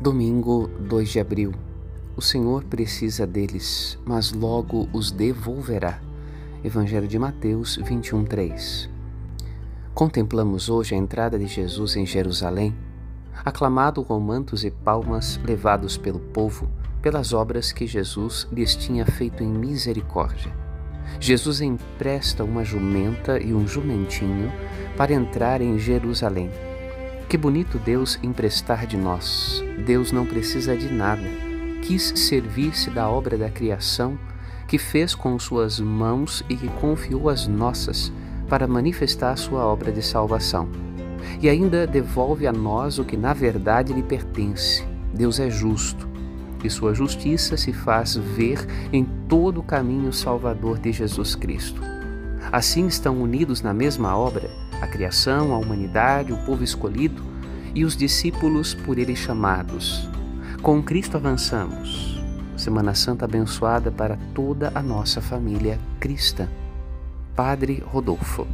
Domingo 2 de abril. O Senhor precisa deles, mas logo os devolverá. Evangelho de Mateus 21, 3. Contemplamos hoje a entrada de Jesus em Jerusalém, aclamado com mantos e palmas levados pelo povo pelas obras que Jesus lhes tinha feito em misericórdia. Jesus empresta uma jumenta e um jumentinho para entrar em Jerusalém que bonito Deus emprestar de nós. Deus não precisa de nada. Quis servir-se da obra da criação que fez com suas mãos e que confiou as nossas para manifestar sua obra de salvação. E ainda devolve a nós o que na verdade lhe pertence. Deus é justo e sua justiça se faz ver em todo o caminho salvador de Jesus Cristo. Assim estão unidos na mesma obra a criação, a humanidade, o povo escolhido e os discípulos por ele chamados. Com Cristo avançamos. Semana Santa abençoada para toda a nossa família cristã. Padre Rodolfo.